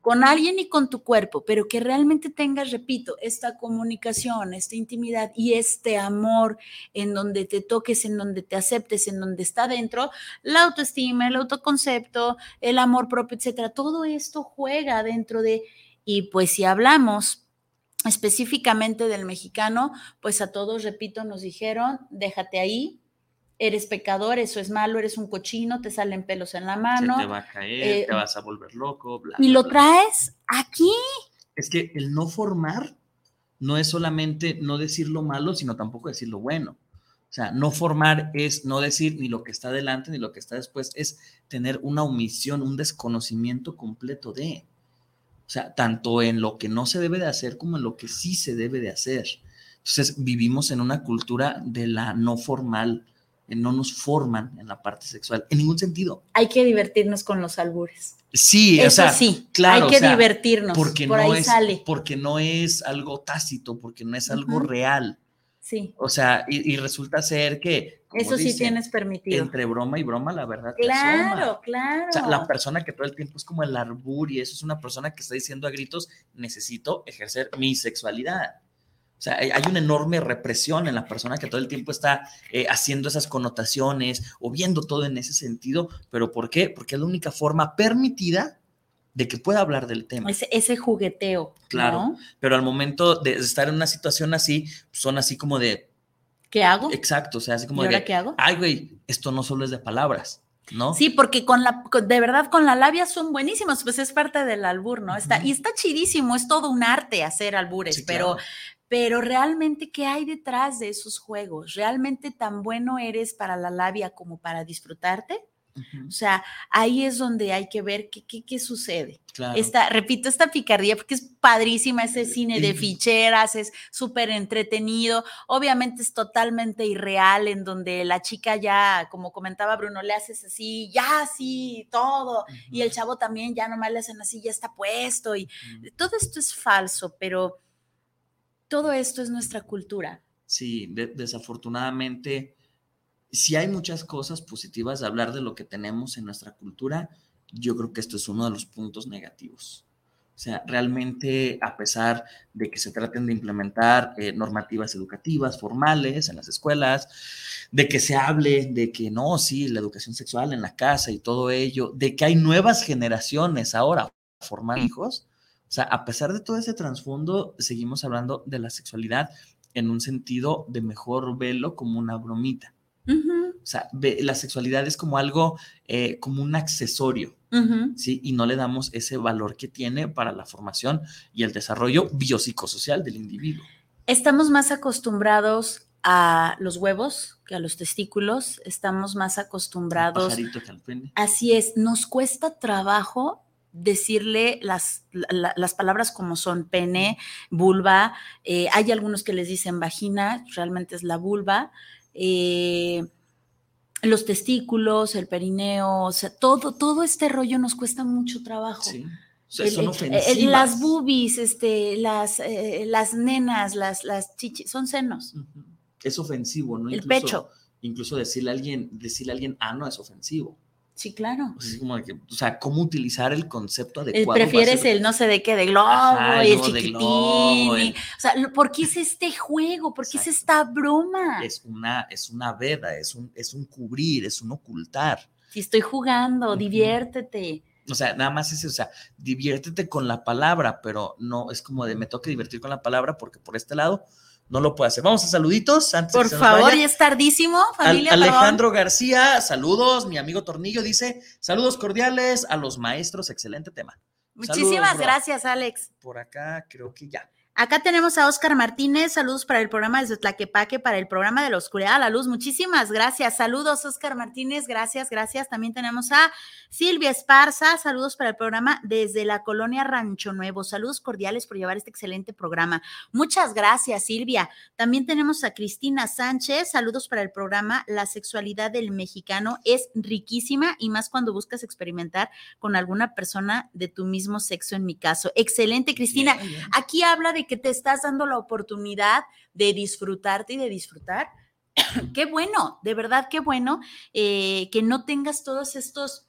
Con alguien y con tu cuerpo, pero que realmente tengas, repito, esta comunicación, esta intimidad y este amor en donde te toques, en donde te aceptes, en donde está dentro, la autoestima, el autoconcepto, el amor propio, etcétera. Todo esto juega dentro de, y pues si hablamos específicamente del mexicano, pues a todos, repito, nos dijeron, déjate ahí. Eres pecador, eso es malo, eres un cochino, te salen pelos en la mano. Se te va a caer, eh, te vas a volver loco, bla, y bla, lo bla. traes aquí. Es que el no formar no es solamente no decir lo malo, sino tampoco decir lo bueno. O sea, no formar es no decir ni lo que está delante ni lo que está después, es tener una omisión, un desconocimiento completo de. O sea, tanto en lo que no se debe de hacer como en lo que sí se debe de hacer. Entonces, vivimos en una cultura de la no formal, no nos forman en la parte sexual, en ningún sentido. Hay que divertirnos con los albures. Sí, Eso o sea, sí, claro, hay que o sea, divertirnos. porque por no ahí es, sale. porque no es algo tácito, porque no es algo real. Sí, O sea, y, y resulta ser que, eso sí tienes permitido. entre broma y broma, la verdad Claro, asoma. claro. O sea, la persona que todo el tiempo es como el arbur y eso es una persona que está diciendo a gritos, necesito ejercer mi sexualidad. O sea, hay, una enorme represión en la persona que todo el tiempo está eh, haciendo esas connotaciones o viendo todo en ese sentido. ¿Pero por qué? Porque es la única forma permitida de que pueda hablar del tema. ese, ese jugueteo. Claro. ¿no? Pero al momento de estar en una situación así, son así como de, ¿Qué hago? exacto, o sea, así ¿Y como ahora de, qué hago? ay, güey, esto no solo es de palabras, ¿no? Sí, porque con la, de verdad con la labia son buenísimos, pues es parte del albur, ¿no? Está, Ujú. y está chidísimo, es todo un arte hacer albures, Sí, pero, claro. Pero realmente, ¿qué hay detrás de esos juegos? ¿Realmente tan bueno eres para la labia como para disfrutarte? O sea, ahí es donde hay que ver qué, qué, qué sucede. claro. Esta, repito, esta picardía, porque es padrísima, ese cine de ficheras, es súper entretenido. Obviamente es totalmente irreal, en donde la chica ya, como comentaba Bruno, le haces así, ya así, todo. Y el chavo también, ya nomás le hacen así, ya está puesto. Y todo esto es falso, pero todo esto es nuestra cultura. Sí, de- desafortunadamente, si hay muchas cosas positivas de hablar de lo que tenemos en nuestra cultura, yo creo que esto es uno de los puntos negativos. O sea, realmente, a pesar de que se traten de implementar eh, normativas educativas formales en las escuelas, de que se hable de que no, sí, la educación sexual en la casa y todo ello, de que hay nuevas generaciones ahora formar hijos, o sea, a pesar de todo ese trasfondo, seguimos hablando de la sexualidad en un sentido de mejor verlo como una bromita. O sea, ve- la sexualidad es como algo, eh, como un accesorio. ¿sí? Y no le damos ese valor que tiene para la formación y el desarrollo biopsicosocial del individuo. Estamos más acostumbrados a los huevos que a los testículos, estamos más acostumbrados. Que al pene. Así es, nos cuesta trabajo decirle las, la- las palabras como son pene, vulva, eh, hay algunos que les dicen vagina, realmente es la vulva, eh, los testículos, el perineo, o sea, todo, todo este rollo nos cuesta mucho trabajo. Sí. O sea, El- son ofensivas. el- las boobies, este, las, eh, las nenas, las, las chichis, son senos. Es ofensivo, ¿no? El Incluso- pecho. Incluso decirle a alguien, decirle a alguien, ah, no es ofensivo. Sí, claro. O sea, es como de que, o sea, cómo utilizar el concepto El adecuado. prefieres el no sé de qué, de globo, Ajá, y el chiquitín. globo, y- el- o sea, ¿por qué es este juego? ¿Por qué es esta broma? Es una, es una veda, es un, es un cubrir, es un ocultar. Si estoy jugando, diviértete. O sea, nada más es, o sea, diviértete con la palabra, pero no es como de me toca divertir con la palabra porque por este lado no lo puedo hacer. Vamos a saluditos antes Por favor, ya es tardísimo, familia. Alejandro García, saludos. Mi amigo Tornillo dice: Saludos cordiales a los maestros. Excelente tema. Muchísimas Saludos, gracias, Alex. Por acá creo que ya. Acá tenemos a Oscar Martínez, saludos para el programa desde Tlaquepaque, para el programa de la oscuridad a la luz. Muchísimas gracias. Saludos, Oscar Martínez, gracias, gracias. También tenemos a Silvia Esparza, saludos para el programa desde la colonia Rancho Nuevo. Saludos cordiales por llevar este excelente programa. Muchas gracias, Silvia. También tenemos a Cristina Sánchez, saludos para el programa La sexualidad del mexicano es riquísima y más cuando buscas experimentar con alguna persona de tu mismo sexo, en mi caso. Excelente, Cristina. Aquí habla de que te estás dando la oportunidad de disfrutarte y de disfrutar. qué bueno, de verdad, qué bueno eh, que no tengas todos estos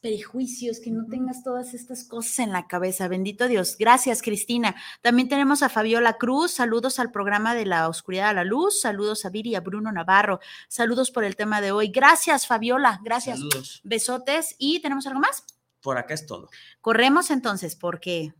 prejuicios, que no tengas todas estas cosas en la cabeza. Bendito Dios. Gracias, Cristina. También tenemos a Fabiola Cruz. Saludos al programa de la oscuridad a la luz. Saludos a Viri y a Bruno Navarro. Saludos por el tema de hoy. Gracias, Fabiola. Gracias. Saludos. Besotes. ¿Y tenemos algo más? Por acá es todo. Corremos entonces porque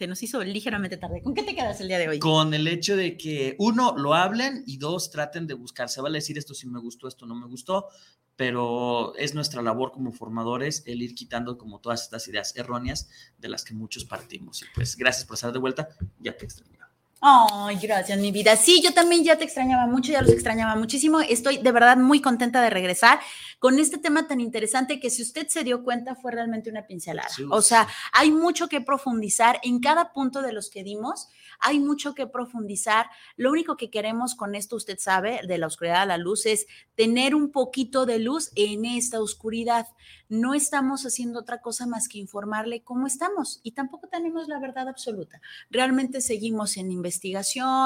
se nos hizo ligeramente tarde. ¿Con qué te quedas el día de hoy? Con el hecho de que, uno, lo hablen y dos, traten de buscar. Se vale decir esto sí me gustó, esto no me gustó, pero es nuestra labor como formadores el ir quitando como todas estas ideas erróneas de las que muchos partimos. Y pues gracias por estar de vuelta. Ya te extrañaba. Ay, gracias, mi vida. Sí, yo también ya te extrañaba mucho, ya los extrañaba muchísimo. Estoy de verdad muy contenta de regresar con este tema tan interesante que si usted se dio cuenta fue realmente una pincelada. Sí, o sea, sí. hay mucho que profundizar en cada punto de los que dimos. Hay mucho que profundizar. Lo único que queremos con esto, usted sabe, de la oscuridad a la luz, es tener un poquito de luz en esta oscuridad. No estamos haciendo otra cosa más que informarle cómo estamos y tampoco tenemos la verdad absoluta. Realmente seguimos en investigación,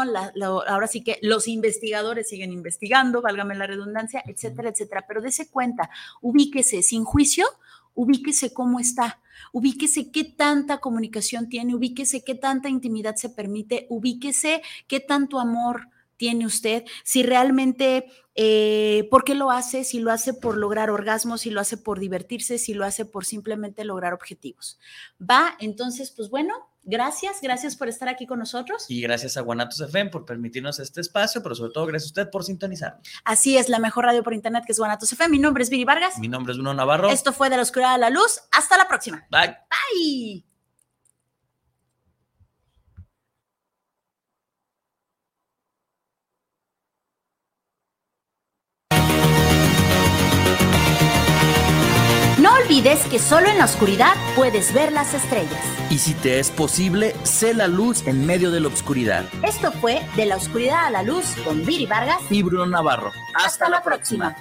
la- la- ahora sí que los investigadores siguen investigando, válgame la redundancia, etcétera, etcétera. Pero dése cuenta, ubíquese sin juicio, ubíquese cómo está, ubíquese qué tanta comunicación tiene, ubíquese qué tanta intimidad se permite, ubíquese qué tanto amor tiene usted, si realmente, eh, ¿por qué lo hace? Si lo hace por lograr orgasmos, si lo hace por divertirse, si lo hace por simplemente lograr objetivos. Va, entonces, pues bueno, gracias, gracias por estar aquí con nosotros. Y gracias a Guanatos FM por permitirnos este espacio, pero sobre todo gracias a usted por sintonizar. Así es, la mejor radio por internet que es Guanatos FM. Mi nombre es Viri Vargas. Mi nombre es Bruno Navarro. Esto fue De la Oscuridad a la Luz. Hasta la próxima. Bye. Bye. No olvides que solo en la oscuridad puedes ver las estrellas. Y si te es posible, sé la luz en medio de la oscuridad. Esto fue De la Oscuridad a la Luz con Viri Vargas. Y Bruno Navarro. Hasta, la próxima.